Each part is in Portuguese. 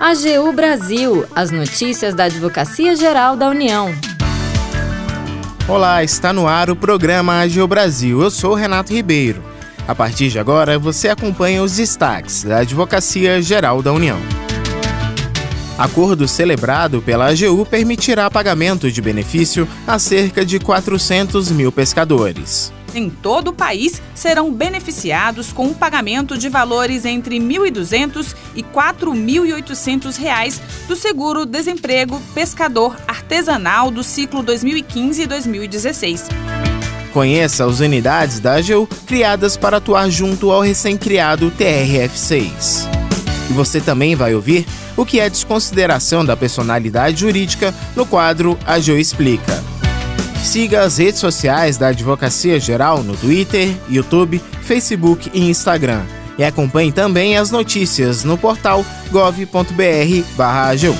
AGU Brasil, as notícias da Advocacia Geral da União. Olá, está no ar o programa AGU Brasil. Eu sou Renato Ribeiro. A partir de agora, você acompanha os destaques da Advocacia Geral da União. Acordo celebrado pela AGU permitirá pagamento de benefício a cerca de 400 mil pescadores em todo o país serão beneficiados com um pagamento de valores entre R$ 1.200 e R$ 4.800 do seguro-desemprego pescador artesanal do ciclo 2015 e 2016. Conheça as unidades da AGU criadas para atuar junto ao recém-criado TRF6. E você também vai ouvir o que é desconsideração da personalidade jurídica no quadro AGU Explica. Siga as redes sociais da Advocacia Geral no Twitter, YouTube, Facebook e Instagram. E acompanhe também as notícias no portal gov.br/agu.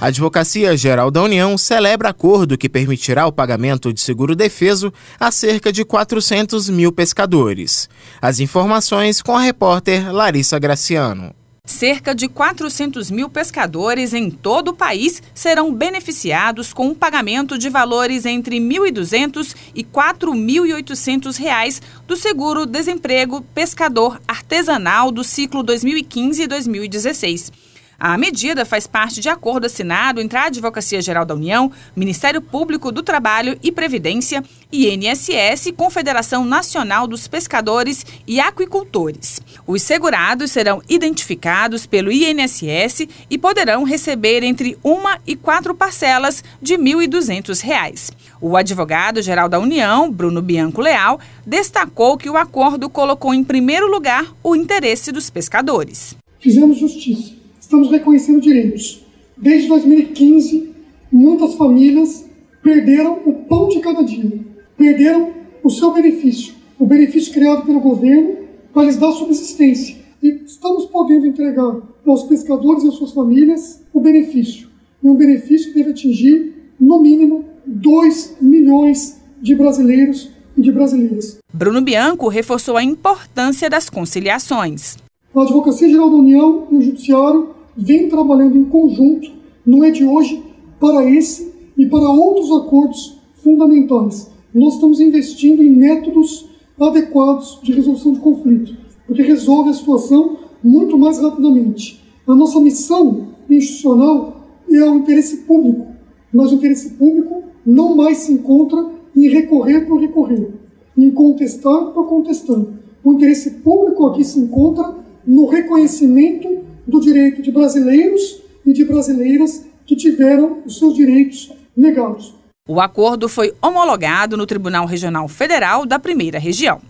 A Advocacia Geral da União celebra acordo que permitirá o pagamento de seguro defeso a cerca de 400 mil pescadores. As informações com a repórter Larissa Graciano. Cerca de 400 mil pescadores em todo o país serão beneficiados com um pagamento de valores entre R$ 1.200 e R$ 4.800 do seguro-desemprego pescador artesanal do ciclo 2015 e 2016. A medida faz parte de acordo assinado entre a Advocacia Geral da União, Ministério Público do Trabalho e Previdência, INSS Confederação Nacional dos Pescadores e Aquicultores. Os segurados serão identificados pelo INSS e poderão receber entre uma e quatro parcelas de R$ 1.200. O advogado-geral da União, Bruno Bianco Leal, destacou que o acordo colocou em primeiro lugar o interesse dos pescadores. Fizemos justiça estamos reconhecendo direitos. Desde 2015, muitas famílias perderam o pão de cada dia, perderam o seu benefício, o benefício criado pelo governo para lhes dar subsistência. E estamos podendo entregar aos pescadores e às suas famílias o benefício. E um benefício que deve atingir, no mínimo, 2 milhões de brasileiros e de brasileiras. Bruno Bianco reforçou a importância das conciliações. A Advocacia Geral da União e o Judiciário vem trabalhando em conjunto, não é de hoje, para esse e para outros acordos fundamentais. Nós estamos investindo em métodos adequados de resolução de conflito, porque resolve a situação muito mais rapidamente. A nossa missão institucional é o interesse público, mas o interesse público não mais se encontra em recorrer por recorrer, em contestar por contestar. O interesse público aqui se encontra no reconhecimento do direito de brasileiros e de brasileiras que tiveram os seus direitos negados. O acordo foi homologado no Tribunal Regional Federal da Primeira Região.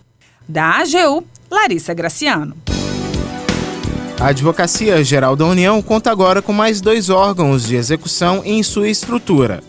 Da AGU, Larissa Graciano. A Advocacia Geral da União conta agora com mais dois órgãos de execução em sua estrutura.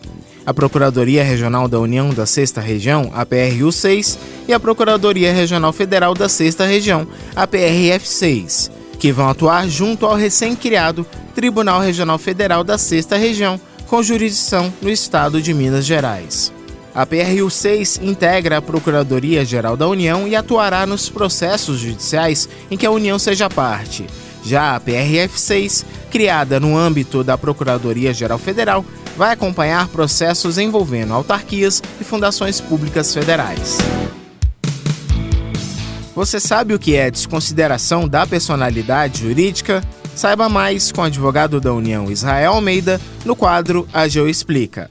A Procuradoria Regional da União da Sexta Região, a PRU6, e a Procuradoria Regional Federal da Sexta Região, a PRF6 que vão atuar junto ao recém-criado Tribunal Regional Federal da Sexta Região, com jurisdição no estado de Minas Gerais. A PRU6 integra a Procuradoria-Geral da União e atuará nos processos judiciais em que a União seja parte. Já a PRF6, criada no âmbito da Procuradoria-Geral Federal, vai acompanhar processos envolvendo autarquias e fundações públicas federais. Você sabe o que é desconsideração da personalidade jurídica? Saiba mais com o advogado da União Israel Almeida no quadro AGU Explica.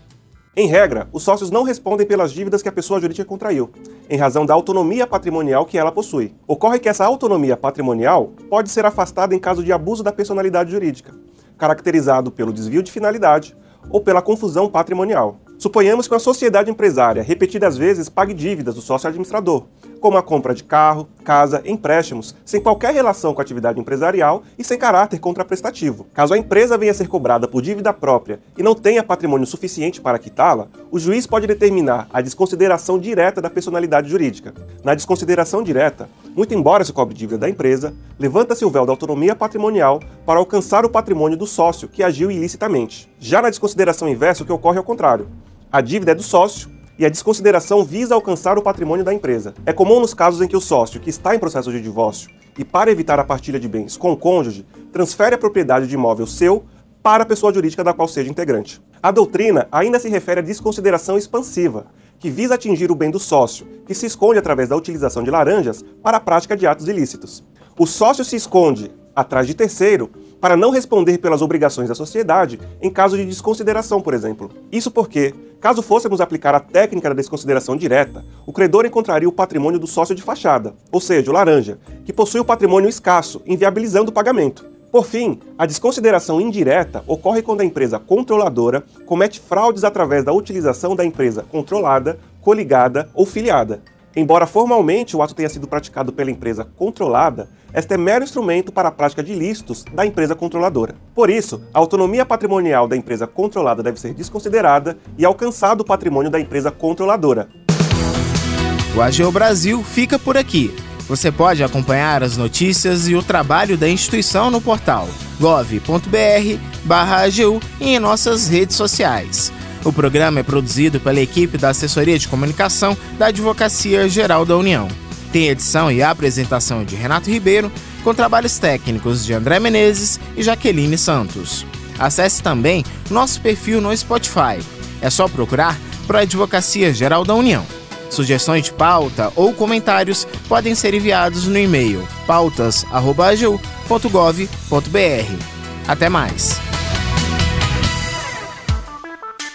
Em regra, os sócios não respondem pelas dívidas que a pessoa jurídica contraiu, em razão da autonomia patrimonial que ela possui. Ocorre que essa autonomia patrimonial pode ser afastada em caso de abuso da personalidade jurídica, caracterizado pelo desvio de finalidade ou pela confusão patrimonial. Suponhamos que uma sociedade empresária repetidas vezes pague dívidas do sócio administrador, como a compra de carro, casa, empréstimos, sem qualquer relação com a atividade empresarial e sem caráter contraprestativo. Caso a empresa venha a ser cobrada por dívida própria e não tenha patrimônio suficiente para quitá-la, o juiz pode determinar a desconsideração direta da personalidade jurídica. Na desconsideração direta, muito embora se cobre dívida da empresa, levanta-se o véu da autonomia patrimonial para alcançar o patrimônio do sócio que agiu ilicitamente. Já na desconsideração inversa, o que ocorre é o contrário. A dívida é do sócio e a desconsideração visa alcançar o patrimônio da empresa. É comum nos casos em que o sócio, que está em processo de divórcio, e para evitar a partilha de bens com o cônjuge, transfere a propriedade de imóvel seu para a pessoa jurídica da qual seja integrante. A doutrina ainda se refere à desconsideração expansiva, que visa atingir o bem do sócio, que se esconde através da utilização de laranjas para a prática de atos ilícitos. O sócio se esconde atrás de terceiro para não responder pelas obrigações da sociedade em caso de desconsideração, por exemplo. Isso porque, caso fôssemos aplicar a técnica da desconsideração direta, o credor encontraria o patrimônio do sócio de fachada, ou seja, o laranja, que possui o patrimônio escasso, inviabilizando o pagamento. Por fim, a desconsideração indireta ocorre quando a empresa controladora comete fraudes através da utilização da empresa controlada, coligada ou filiada. Embora formalmente o ato tenha sido praticado pela empresa controlada, esta é mero instrumento para a prática de ilícitos da empresa controladora. Por isso, a autonomia patrimonial da empresa controlada deve ser desconsiderada e alcançado o patrimônio da empresa controladora. O AGU Brasil fica por aqui. Você pode acompanhar as notícias e o trabalho da instituição no portal gov.br/agu e em nossas redes sociais. O programa é produzido pela equipe da Assessoria de Comunicação da Advocacia Geral da União. Tem edição e apresentação de Renato Ribeiro, com trabalhos técnicos de André Menezes e Jaqueline Santos. Acesse também nosso perfil no Spotify. É só procurar por Advocacia Geral da União. Sugestões de pauta ou comentários podem ser enviados no e-mail pautas.agu.gov.br. Até mais!